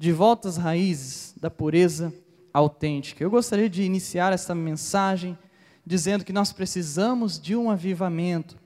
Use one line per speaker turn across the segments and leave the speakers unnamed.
de volta às raízes da pureza autêntica. Eu gostaria de iniciar essa mensagem dizendo que nós precisamos de um avivamento.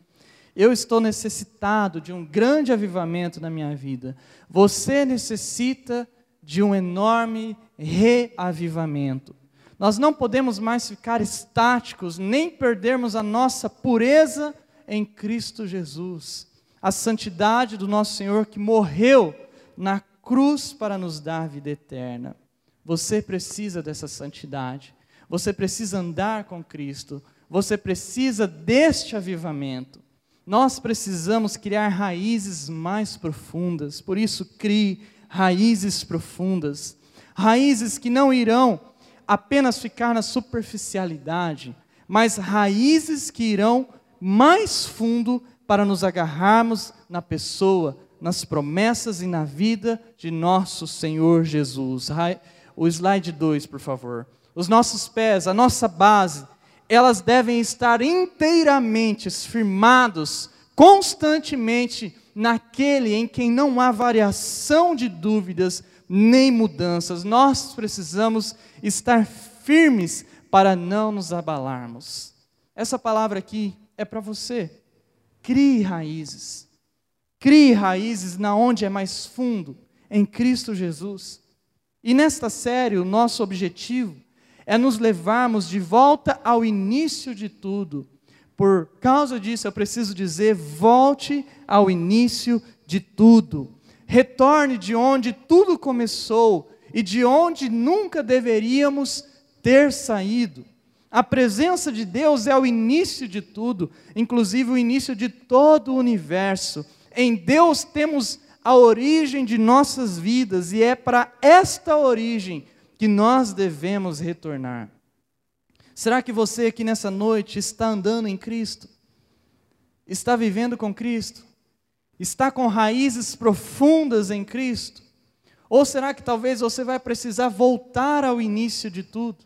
Eu estou necessitado de um grande avivamento na minha vida. Você necessita de um enorme reavivamento. Nós não podemos mais ficar estáticos, nem perdermos a nossa pureza em Cristo Jesus. A santidade do nosso Senhor que morreu na cruz para nos dar vida eterna. Você precisa dessa santidade. Você precisa andar com Cristo. Você precisa deste avivamento. Nós precisamos criar raízes mais profundas. Por isso, crie raízes profundas. Raízes que não irão apenas ficar na superficialidade, mas raízes que irão mais fundo para nos agarrarmos na pessoa, nas promessas e na vida de nosso Senhor Jesus. O slide 2, por favor. Os nossos pés, a nossa base, elas devem estar inteiramente firmados, constantemente naquele em quem não há variação de dúvidas nem mudanças. Nós precisamos estar firmes para não nos abalarmos. Essa palavra aqui é para você. Crie raízes. Crie raízes na onde é mais fundo, em Cristo Jesus. E nesta série, o nosso objetivo é nos levarmos de volta ao início de tudo. Por causa disso, eu preciso dizer: volte ao início de tudo. Retorne de onde tudo começou e de onde nunca deveríamos ter saído. A presença de Deus é o início de tudo, inclusive o início de todo o universo. Em Deus temos a origem de nossas vidas e é para esta origem que nós devemos retornar. Será que você aqui nessa noite está andando em Cristo? Está vivendo com Cristo? Está com raízes profundas em Cristo? Ou será que talvez você vai precisar voltar ao início de tudo?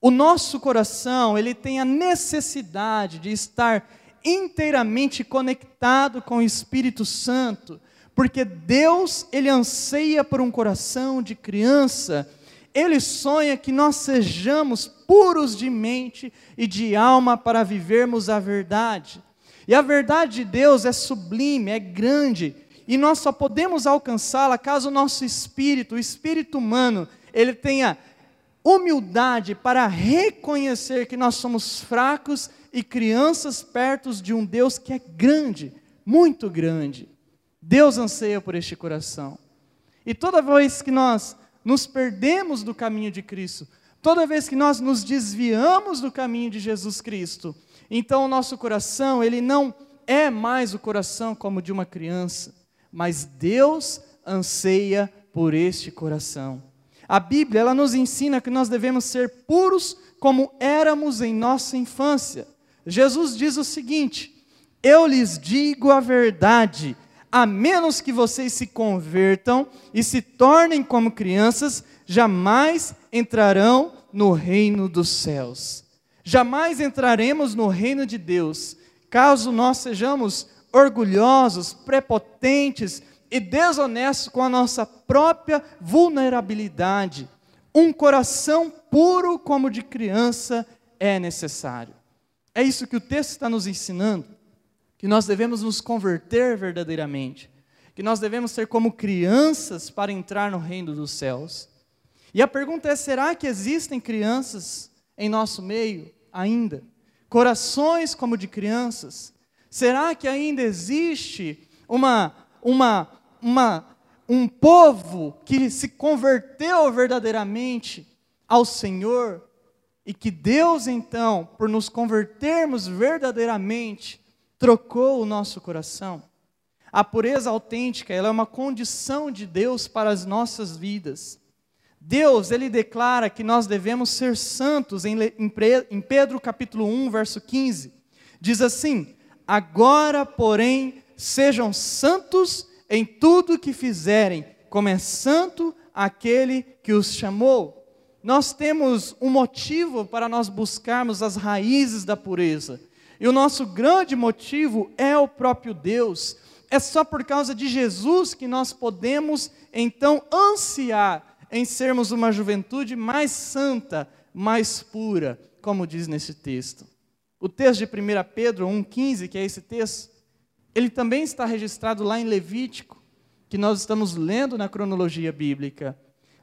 O nosso coração, ele tem a necessidade de estar inteiramente conectado com o Espírito Santo, porque Deus, ele anseia por um coração de criança. Ele sonha que nós sejamos puros de mente e de alma para vivermos a verdade. E a verdade de Deus é sublime, é grande, e nós só podemos alcançá-la caso o nosso espírito, o espírito humano, ele tenha humildade para reconhecer que nós somos fracos e crianças perto de um Deus que é grande, muito grande. Deus anseia por este coração. E toda vez que nós nos perdemos do caminho de Cristo, toda vez que nós nos desviamos do caminho de Jesus Cristo, então o nosso coração, ele não é mais o coração como de uma criança, mas Deus anseia por este coração. A Bíblia, ela nos ensina que nós devemos ser puros como éramos em nossa infância. Jesus diz o seguinte: Eu lhes digo a verdade, a menos que vocês se convertam e se tornem como crianças, jamais entrarão no reino dos céus. Jamais entraremos no reino de Deus caso nós sejamos orgulhosos, prepotentes e desonestos com a nossa própria vulnerabilidade. Um coração puro como de criança é necessário. É isso que o texto está nos ensinando, que nós devemos nos converter verdadeiramente, que nós devemos ser como crianças para entrar no reino dos céus. E a pergunta é: será que existem crianças em nosso meio ainda? Corações como de crianças? Será que ainda existe uma, uma, uma, um povo que se converteu verdadeiramente ao Senhor? E que Deus, então, por nos convertermos verdadeiramente, trocou o nosso coração? A pureza autêntica, ela é uma condição de Deus para as nossas vidas. Deus, ele declara que nós devemos ser santos em, em Pedro capítulo 1, verso 15. Diz assim: Agora, porém, sejam santos em tudo que fizerem, como é santo aquele que os chamou. Nós temos um motivo para nós buscarmos as raízes da pureza. E o nosso grande motivo é o próprio Deus. É só por causa de Jesus que nós podemos então ansiar em sermos uma juventude mais santa, mais pura, como diz nesse texto. O texto de 1 Pedro 1,15, que é esse texto, ele também está registrado lá em Levítico, que nós estamos lendo na cronologia bíblica.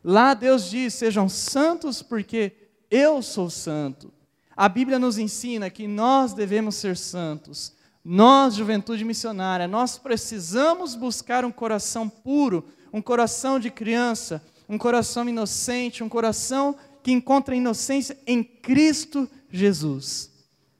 Lá Deus diz: sejam santos, porque eu sou santo. A Bíblia nos ensina que nós devemos ser santos. Nós, juventude missionária, nós precisamos buscar um coração puro, um coração de criança, um coração inocente, um coração que encontra inocência em Cristo Jesus.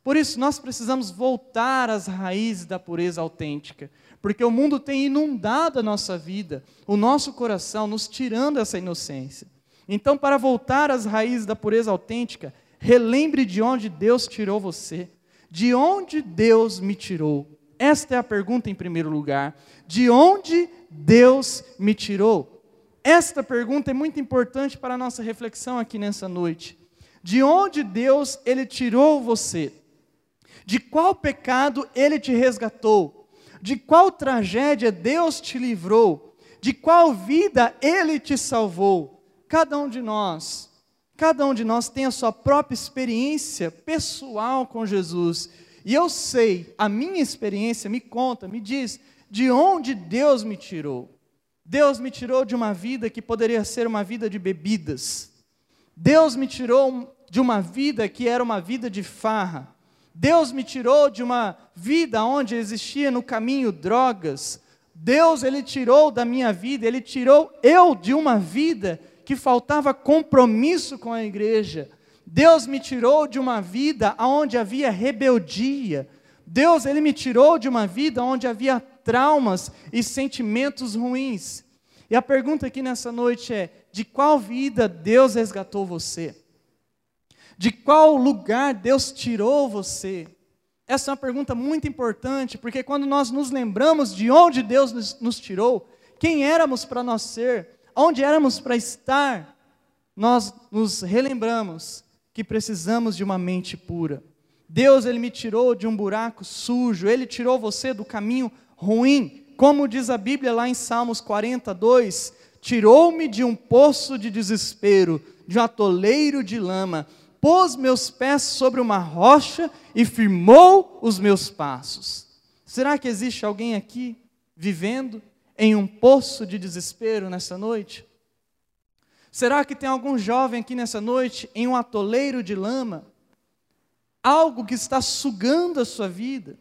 Por isso, nós precisamos voltar às raízes da pureza autêntica, porque o mundo tem inundado a nossa vida, o nosso coração, nos tirando essa inocência. Então, para voltar às raízes da pureza autêntica, relembre de onde Deus tirou você. De onde Deus me tirou? Esta é a pergunta em primeiro lugar. De onde Deus me tirou? Esta pergunta é muito importante para a nossa reflexão aqui nessa noite. De onde Deus ele tirou você? De qual pecado ele te resgatou? De qual tragédia Deus te livrou? De qual vida ele te salvou? Cada um de nós, cada um de nós tem a sua própria experiência pessoal com Jesus. E eu sei, a minha experiência me conta, me diz de onde Deus me tirou. Deus me tirou de uma vida que poderia ser uma vida de bebidas. Deus me tirou de uma vida que era uma vida de farra. Deus me tirou de uma vida onde existia no caminho drogas. Deus, Ele tirou da minha vida, Ele tirou eu de uma vida que faltava compromisso com a igreja. Deus me tirou de uma vida onde havia rebeldia. Deus, Ele me tirou de uma vida onde havia traumas e sentimentos ruins. E a pergunta aqui nessa noite é: de qual vida Deus resgatou você? De qual lugar Deus tirou você? Essa é uma pergunta muito importante, porque quando nós nos lembramos de onde Deus nos, nos tirou, quem éramos para nós ser, onde éramos para estar, nós nos relembramos que precisamos de uma mente pura. Deus, Ele me tirou de um buraco sujo, Ele tirou você do caminho ruim. Como diz a Bíblia lá em Salmos 42, tirou-me de um poço de desespero, de um atoleiro de lama, pôs meus pés sobre uma rocha e firmou os meus passos. Será que existe alguém aqui vivendo em um poço de desespero nessa noite? Será que tem algum jovem aqui nessa noite em um atoleiro de lama? Algo que está sugando a sua vida?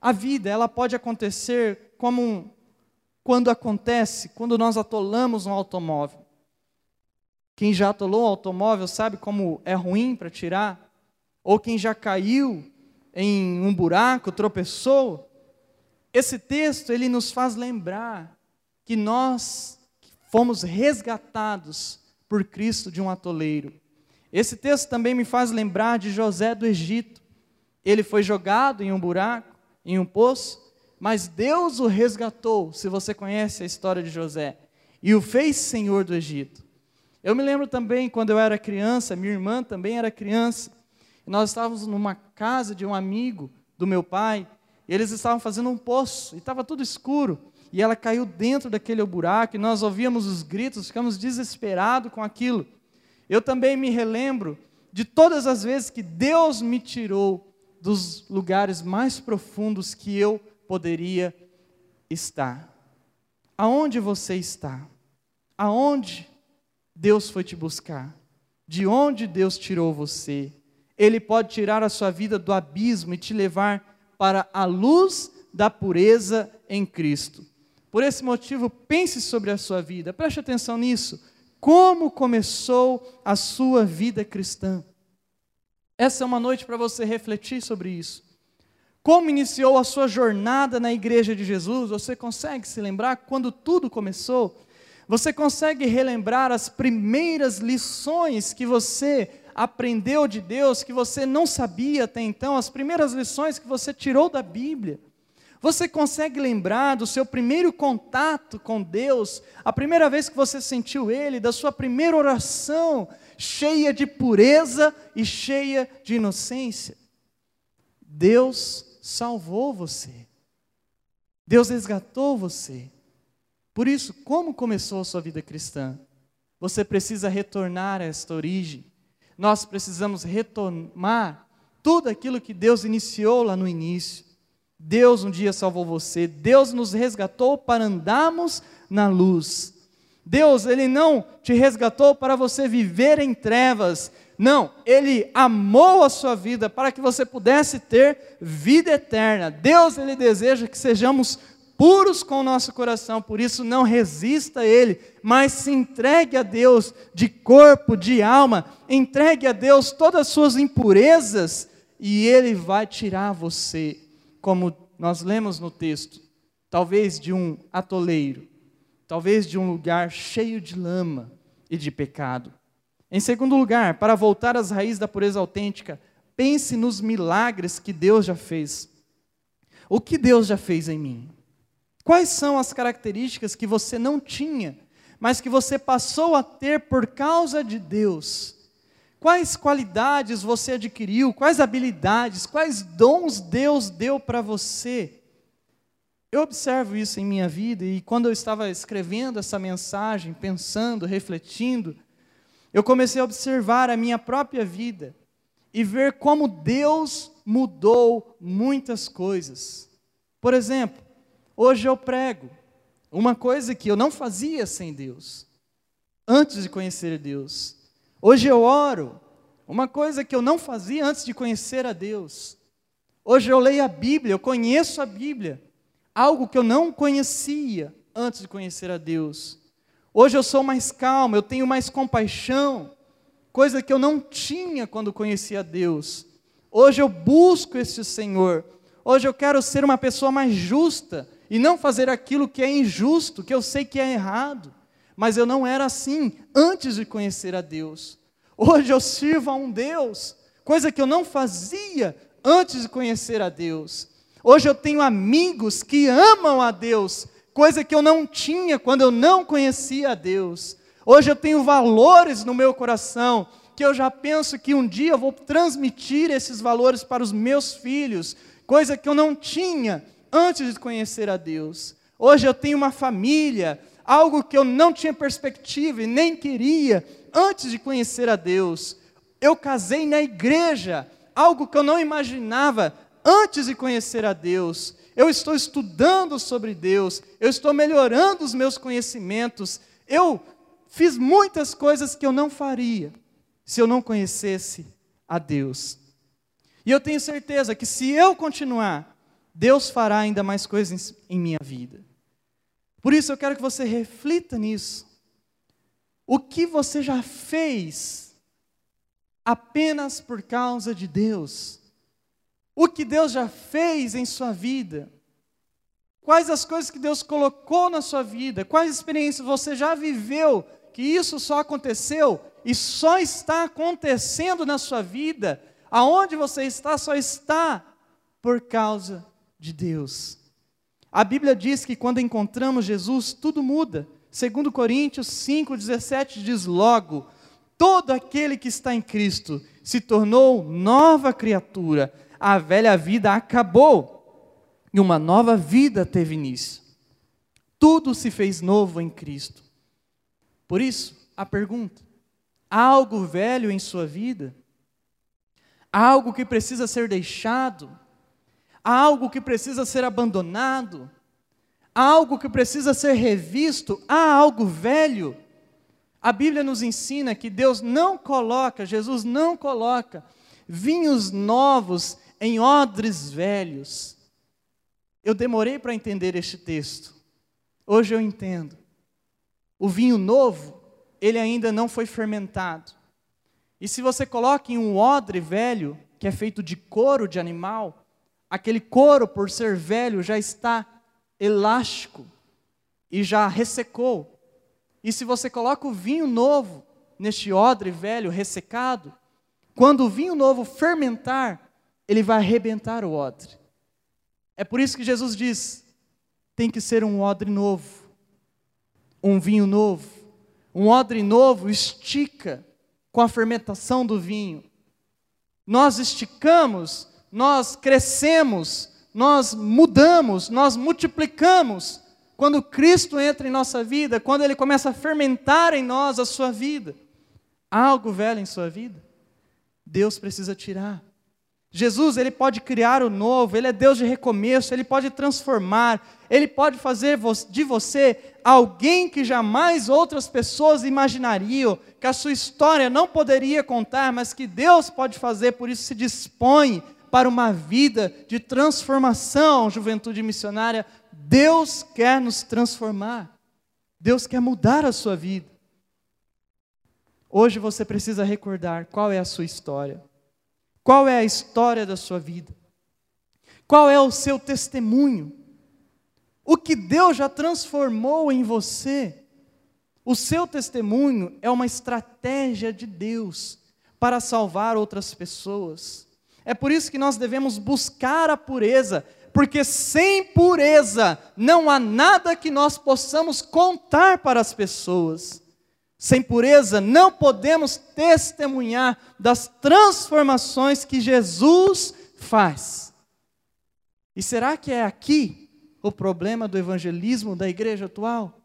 A vida, ela pode acontecer como um, quando acontece, quando nós atolamos um automóvel. Quem já atolou um automóvel sabe como é ruim para tirar, ou quem já caiu em um buraco, tropeçou. Esse texto ele nos faz lembrar que nós fomos resgatados por Cristo de um atoleiro. Esse texto também me faz lembrar de José do Egito. Ele foi jogado em um buraco, em um poço, mas Deus o resgatou, se você conhece a história de José, e o fez senhor do Egito. Eu me lembro também, quando eu era criança, minha irmã também era criança, nós estávamos numa casa de um amigo do meu pai, e eles estavam fazendo um poço, e estava tudo escuro, e ela caiu dentro daquele buraco, e nós ouvíamos os gritos, ficamos desesperados com aquilo. Eu também me relembro de todas as vezes que Deus me tirou dos lugares mais profundos que eu poderia estar. Aonde você está? Aonde Deus foi te buscar? De onde Deus tirou você? Ele pode tirar a sua vida do abismo e te levar para a luz da pureza em Cristo. Por esse motivo, pense sobre a sua vida, preste atenção nisso. Como começou a sua vida cristã? Essa é uma noite para você refletir sobre isso. Como iniciou a sua jornada na igreja de Jesus? Você consegue se lembrar quando tudo começou? Você consegue relembrar as primeiras lições que você aprendeu de Deus, que você não sabia até então, as primeiras lições que você tirou da Bíblia? Você consegue lembrar do seu primeiro contato com Deus, a primeira vez que você sentiu Ele, da sua primeira oração, cheia de pureza e cheia de inocência. Deus salvou você. Deus resgatou você. Por isso, como começou a sua vida cristã? Você precisa retornar a esta origem. Nós precisamos retomar tudo aquilo que Deus iniciou lá no início. Deus um dia salvou você, Deus nos resgatou para andarmos na luz. Deus, Ele não te resgatou para você viver em trevas, não, Ele amou a sua vida para que você pudesse ter vida eterna. Deus, Ele deseja que sejamos puros com o nosso coração, por isso não resista a Ele, mas se entregue a Deus de corpo, de alma, entregue a Deus todas as suas impurezas e Ele vai tirar você, como nós lemos no texto, talvez de um atoleiro, talvez de um lugar cheio de lama e de pecado. Em segundo lugar, para voltar às raízes da pureza autêntica, pense nos milagres que Deus já fez. O que Deus já fez em mim? Quais são as características que você não tinha, mas que você passou a ter por causa de Deus? Quais qualidades você adquiriu? Quais habilidades? Quais dons Deus deu para você? Eu observo isso em minha vida e quando eu estava escrevendo essa mensagem, pensando, refletindo, eu comecei a observar a minha própria vida e ver como Deus mudou muitas coisas. Por exemplo, hoje eu prego uma coisa que eu não fazia sem Deus, antes de conhecer Deus. Hoje eu oro, uma coisa que eu não fazia antes de conhecer a Deus. Hoje eu leio a Bíblia, eu conheço a Bíblia, algo que eu não conhecia antes de conhecer a Deus. Hoje eu sou mais calmo, eu tenho mais compaixão, coisa que eu não tinha quando conhecia Deus. Hoje eu busco esse Senhor. Hoje eu quero ser uma pessoa mais justa e não fazer aquilo que é injusto, que eu sei que é errado. Mas eu não era assim antes de conhecer a Deus. Hoje eu sirvo a um Deus, coisa que eu não fazia antes de conhecer a Deus. Hoje eu tenho amigos que amam a Deus, coisa que eu não tinha quando eu não conhecia a Deus. Hoje eu tenho valores no meu coração que eu já penso que um dia eu vou transmitir esses valores para os meus filhos, coisa que eu não tinha antes de conhecer a Deus. Hoje eu tenho uma família, algo que eu não tinha perspectiva e nem queria antes de conhecer a Deus. Eu casei na igreja, algo que eu não imaginava antes de conhecer a Deus eu estou estudando sobre Deus, eu estou melhorando os meus conhecimentos, eu fiz muitas coisas que eu não faria se eu não conhecesse a Deus. E eu tenho certeza que se eu continuar, Deus fará ainda mais coisas em minha vida. Por isso eu quero que você reflita nisso. O que você já fez apenas por causa de Deus? o que Deus já fez em sua vida, quais as coisas que Deus colocou na sua vida, quais experiências você já viveu, que isso só aconteceu e só está acontecendo na sua vida, aonde você está, só está por causa de Deus. A Bíblia diz que quando encontramos Jesus, tudo muda. Segundo Coríntios 5:17 diz logo: todo aquele que está em Cristo se tornou nova criatura a velha vida acabou e uma nova vida teve início. Tudo se fez novo em Cristo. Por isso, a pergunta: há algo velho em sua vida? Há algo que precisa ser deixado? Algo que precisa ser abandonado? Algo que precisa ser revisto? Há algo velho? A Bíblia nos ensina que Deus não coloca, Jesus não coloca vinhos novos em odres velhos. Eu demorei para entender este texto. Hoje eu entendo. O vinho novo, ele ainda não foi fermentado. E se você coloca em um odre velho, que é feito de couro de animal, aquele couro, por ser velho, já está elástico e já ressecou. E se você coloca o vinho novo neste odre velho ressecado, quando o vinho novo fermentar, ele vai arrebentar o odre. É por isso que Jesus diz: tem que ser um odre novo, um vinho novo. Um odre novo estica com a fermentação do vinho. Nós esticamos, nós crescemos, nós mudamos, nós multiplicamos quando Cristo entra em nossa vida, quando Ele começa a fermentar em nós a sua vida. Há algo velho em sua vida? Deus precisa tirar. Jesus, ele pode criar o novo, ele é Deus de recomeço, ele pode transformar, ele pode fazer de você alguém que jamais outras pessoas imaginariam, que a sua história não poderia contar, mas que Deus pode fazer, por isso se dispõe para uma vida de transformação, juventude missionária. Deus quer nos transformar, Deus quer mudar a sua vida. Hoje você precisa recordar qual é a sua história. Qual é a história da sua vida? Qual é o seu testemunho? O que Deus já transformou em você? O seu testemunho é uma estratégia de Deus para salvar outras pessoas. É por isso que nós devemos buscar a pureza, porque sem pureza não há nada que nós possamos contar para as pessoas. Sem pureza, não podemos testemunhar das transformações que Jesus faz. E será que é aqui o problema do evangelismo da igreja atual?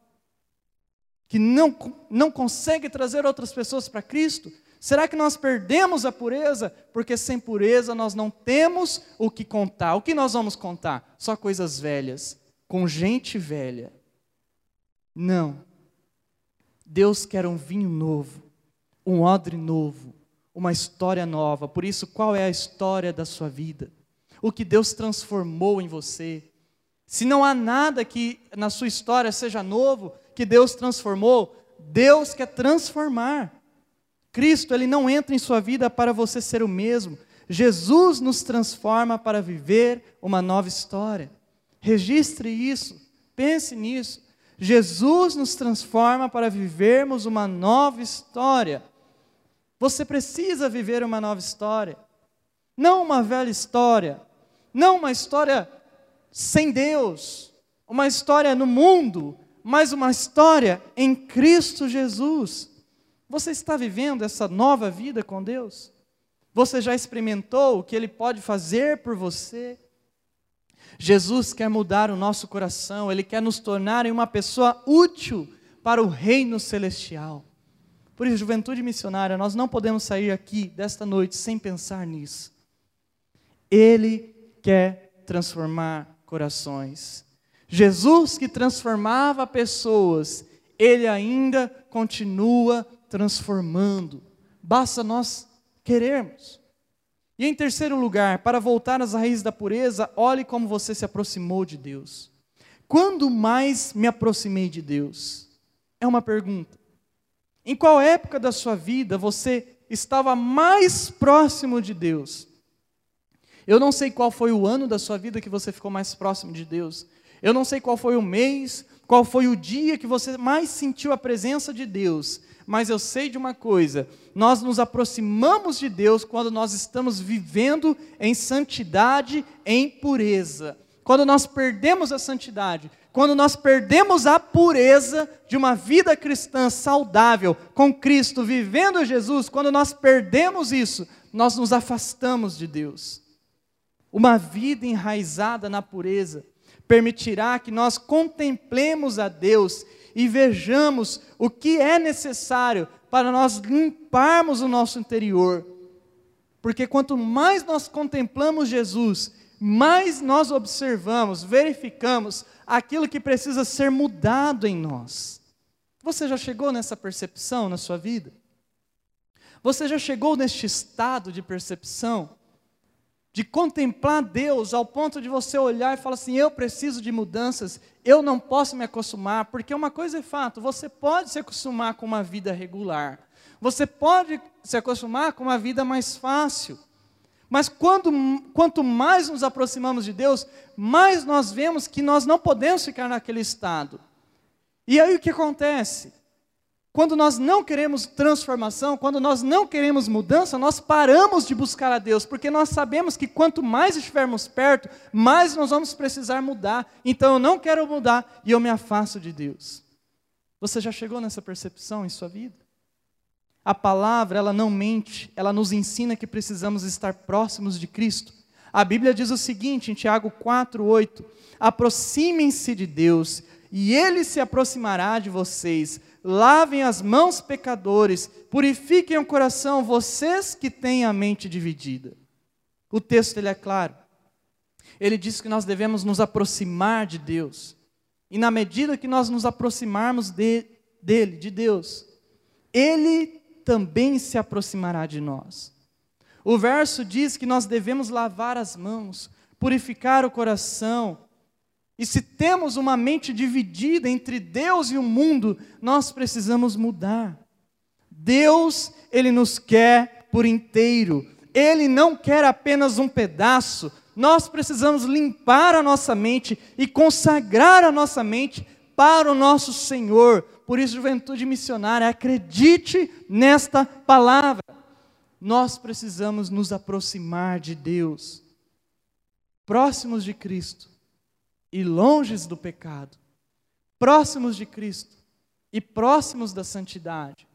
Que não, não consegue trazer outras pessoas para Cristo? Será que nós perdemos a pureza? Porque sem pureza nós não temos o que contar. O que nós vamos contar? Só coisas velhas, com gente velha. Não. Deus quer um vinho novo, um odre novo, uma história nova. Por isso, qual é a história da sua vida? O que Deus transformou em você? Se não há nada que na sua história seja novo, que Deus transformou, Deus quer transformar. Cristo, ele não entra em sua vida para você ser o mesmo. Jesus nos transforma para viver uma nova história. Registre isso, pense nisso. Jesus nos transforma para vivermos uma nova história. Você precisa viver uma nova história. Não uma velha história. Não uma história sem Deus. Uma história no mundo. Mas uma história em Cristo Jesus. Você está vivendo essa nova vida com Deus? Você já experimentou o que Ele pode fazer por você? Jesus quer mudar o nosso coração, Ele quer nos tornar em uma pessoa útil para o reino celestial. Por isso, juventude missionária, nós não podemos sair aqui desta noite sem pensar nisso. Ele quer transformar corações. Jesus que transformava pessoas, ele ainda continua transformando. Basta nós querermos. E em terceiro lugar, para voltar às raízes da pureza, olhe como você se aproximou de Deus. Quando mais me aproximei de Deus? É uma pergunta. Em qual época da sua vida você estava mais próximo de Deus? Eu não sei qual foi o ano da sua vida que você ficou mais próximo de Deus. Eu não sei qual foi o mês, qual foi o dia que você mais sentiu a presença de Deus mas eu sei de uma coisa: nós nos aproximamos de Deus quando nós estamos vivendo em santidade, em pureza. Quando nós perdemos a santidade, quando nós perdemos a pureza de uma vida cristã saudável, com Cristo, vivendo Jesus, quando nós perdemos isso, nós nos afastamos de Deus. Uma vida enraizada na pureza permitirá que nós contemplemos a Deus e vejamos o que é necessário para nós limparmos o nosso interior. Porque quanto mais nós contemplamos Jesus, mais nós observamos, verificamos aquilo que precisa ser mudado em nós. Você já chegou nessa percepção na sua vida? Você já chegou neste estado de percepção? De contemplar Deus ao ponto de você olhar e falar assim: eu preciso de mudanças, eu não posso me acostumar, porque uma coisa é fato: você pode se acostumar com uma vida regular, você pode se acostumar com uma vida mais fácil, mas quando, quanto mais nos aproximamos de Deus, mais nós vemos que nós não podemos ficar naquele estado. E aí o que acontece? Quando nós não queremos transformação, quando nós não queremos mudança, nós paramos de buscar a Deus, porque nós sabemos que quanto mais estivermos perto, mais nós vamos precisar mudar. Então eu não quero mudar e eu me afasto de Deus. Você já chegou nessa percepção em sua vida? A palavra, ela não mente, ela nos ensina que precisamos estar próximos de Cristo. A Bíblia diz o seguinte em Tiago 4:8: Aproximem-se de Deus, e ele se aproximará de vocês. Lavem as mãos, pecadores, purifiquem o coração, vocês que têm a mente dividida. O texto ele é claro. Ele diz que nós devemos nos aproximar de Deus. E na medida que nós nos aproximarmos de, dele, de Deus, ele também se aproximará de nós. O verso diz que nós devemos lavar as mãos, purificar o coração. E se temos uma mente dividida entre Deus e o mundo, nós precisamos mudar. Deus, Ele nos quer por inteiro. Ele não quer apenas um pedaço. Nós precisamos limpar a nossa mente e consagrar a nossa mente para o nosso Senhor. Por isso, juventude missionária, acredite nesta palavra nós precisamos nos aproximar de Deus, próximos de Cristo e longes do pecado, próximos de Cristo e próximos da santidade,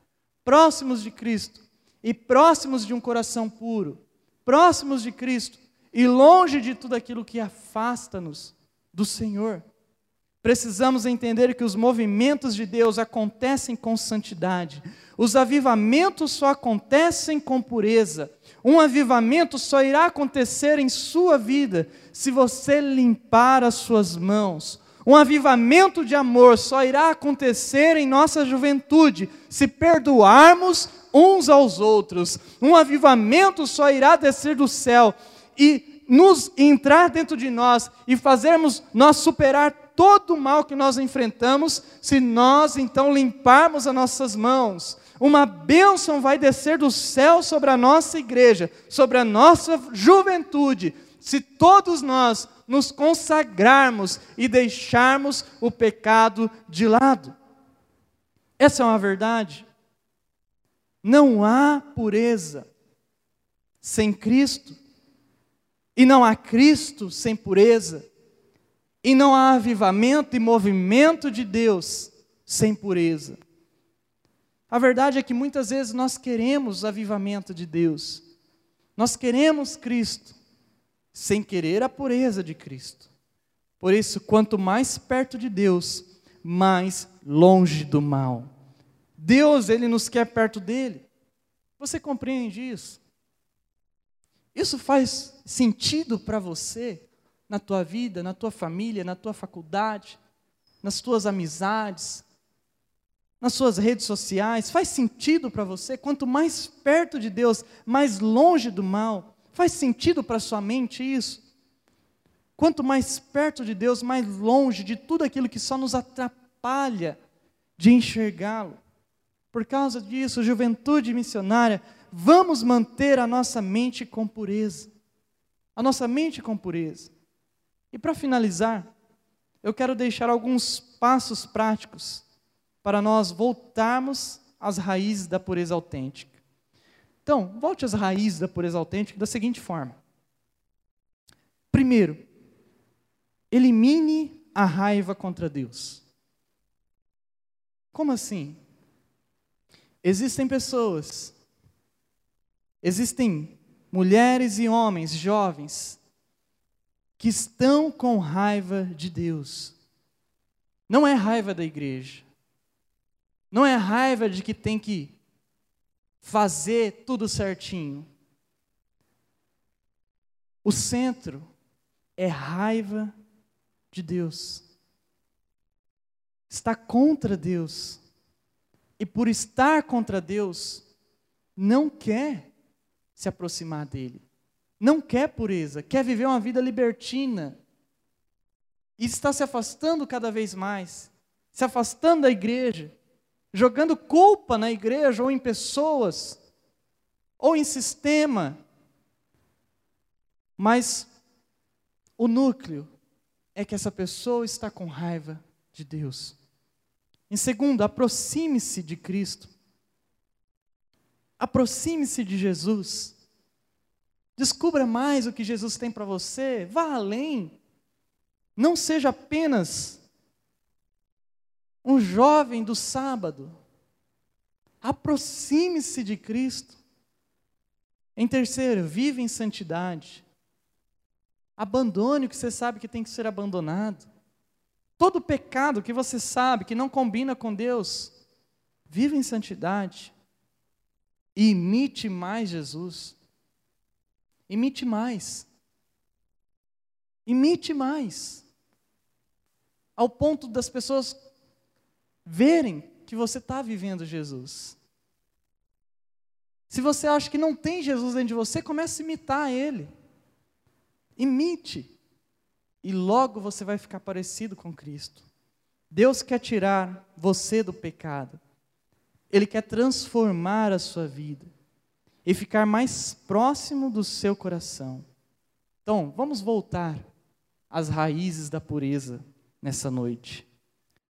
próximos de Cristo e próximos de um coração puro, próximos de Cristo e longe de tudo aquilo que afasta-nos do Senhor. Precisamos entender que os movimentos de Deus acontecem com santidade. Os avivamentos só acontecem com pureza. Um avivamento só irá acontecer em sua vida se você limpar as suas mãos. Um avivamento de amor só irá acontecer em nossa juventude se perdoarmos uns aos outros. Um avivamento só irá descer do céu e nos entrar dentro de nós e fazermos nós superar todo o mal que nós enfrentamos, se nós então limparmos as nossas mãos. Uma bênção vai descer do céu sobre a nossa igreja, sobre a nossa juventude, se todos nós nos consagrarmos e deixarmos o pecado de lado. Essa é uma verdade. Não há pureza sem Cristo, e não há Cristo sem pureza. E não há avivamento e movimento de Deus sem pureza. A verdade é que muitas vezes nós queremos avivamento de Deus, nós queremos Cristo, sem querer a pureza de Cristo. Por isso, quanto mais perto de Deus, mais longe do mal. Deus, Ele nos quer perto dele. Você compreende isso? Isso faz sentido para você? Na tua vida, na tua família, na tua faculdade, nas tuas amizades, nas suas redes sociais? Faz sentido para você? Quanto mais perto de Deus, mais longe do mal. Faz sentido para sua mente isso? Quanto mais perto de Deus, mais longe de tudo aquilo que só nos atrapalha de enxergá-lo. Por causa disso, juventude missionária, vamos manter a nossa mente com pureza. A nossa mente com pureza. E para finalizar, eu quero deixar alguns passos práticos para nós voltarmos às raízes da pureza autêntica. Então, volte às raízes da pureza autêntica da seguinte forma: primeiro, elimine a raiva contra Deus. Como assim? Existem pessoas, existem mulheres e homens jovens que estão com raiva de Deus. Não é raiva da igreja. Não é raiva de que tem que fazer tudo certinho. O centro é raiva de Deus. Está contra Deus. E por estar contra Deus, não quer se aproximar dele não quer pureza, quer viver uma vida libertina. E está se afastando cada vez mais, se afastando da igreja, jogando culpa na igreja ou em pessoas, ou em sistema. Mas o núcleo é que essa pessoa está com raiva de Deus. Em segundo, aproxime-se de Cristo. Aproxime-se de Jesus. Descubra mais o que Jesus tem para você, vá além. Não seja apenas um jovem do sábado. Aproxime-se de Cristo. Em terceiro, vive em santidade. Abandone o que você sabe que tem que ser abandonado. Todo pecado que você sabe que não combina com Deus, viva em santidade. E imite mais Jesus. Imite mais. Imite mais. Ao ponto das pessoas verem que você está vivendo Jesus. Se você acha que não tem Jesus dentro de você, comece a imitar Ele. Imite. E logo você vai ficar parecido com Cristo. Deus quer tirar você do pecado. Ele quer transformar a sua vida e ficar mais próximo do seu coração. Então, vamos voltar às raízes da pureza nessa noite.